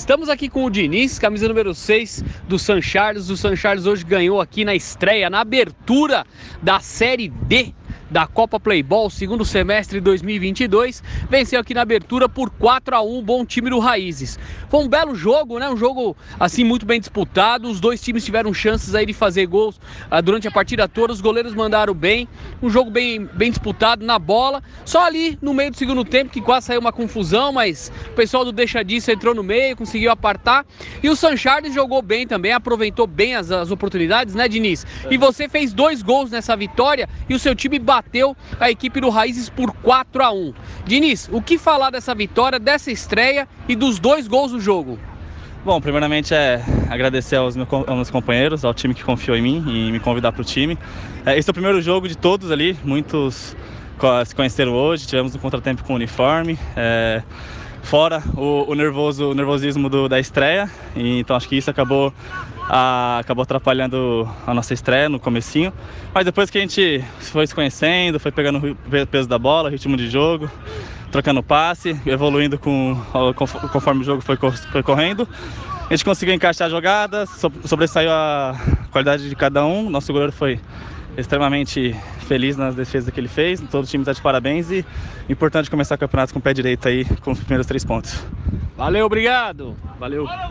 Estamos aqui com o Diniz, camisa número 6 do San Charles. O San Charles hoje ganhou aqui na estreia, na abertura da Série D da Copa Playball, segundo semestre de 2022. Venceu aqui na abertura por 4 a 1 bom time do Raízes. Foi um belo jogo, né? Um jogo assim muito bem disputado. Os dois times tiveram chances aí de fazer gols uh, durante a partida toda. Os goleiros mandaram bem. Um jogo bem, bem disputado na bola. Só ali no meio do segundo tempo que quase saiu uma confusão, mas o pessoal do Deixa Disso entrou no meio, conseguiu apartar. E o San Charles jogou bem também, aproveitou bem as, as oportunidades, né, Diniz? E você fez dois gols nessa vitória e o seu time bateu bateu a equipe do Raízes por 4 a 1. Diniz, o que falar dessa vitória, dessa estreia e dos dois gols do jogo? Bom, primeiramente é agradecer aos meus companheiros, ao time que confiou em mim e me convidar para o time. É, esse é o primeiro jogo de todos ali, muitos se conheceram hoje, tivemos um contratempo com o uniforme. É, fora o, o, nervoso, o nervosismo do, da estreia, e, então acho que isso acabou a, acabou atrapalhando a nossa estreia no comecinho. Mas depois que a gente foi se conhecendo, foi pegando o peso da bola, ritmo de jogo, trocando passe, evoluindo com, conforme o jogo foi, foi correndo. A gente conseguiu encaixar jogadas, sobressaiu a qualidade de cada um. Nosso goleiro foi extremamente feliz nas defesas que ele fez. Todo o time está de parabéns e importante começar o campeonato com o pé direito aí com os primeiros três pontos. Valeu, obrigado. Valeu.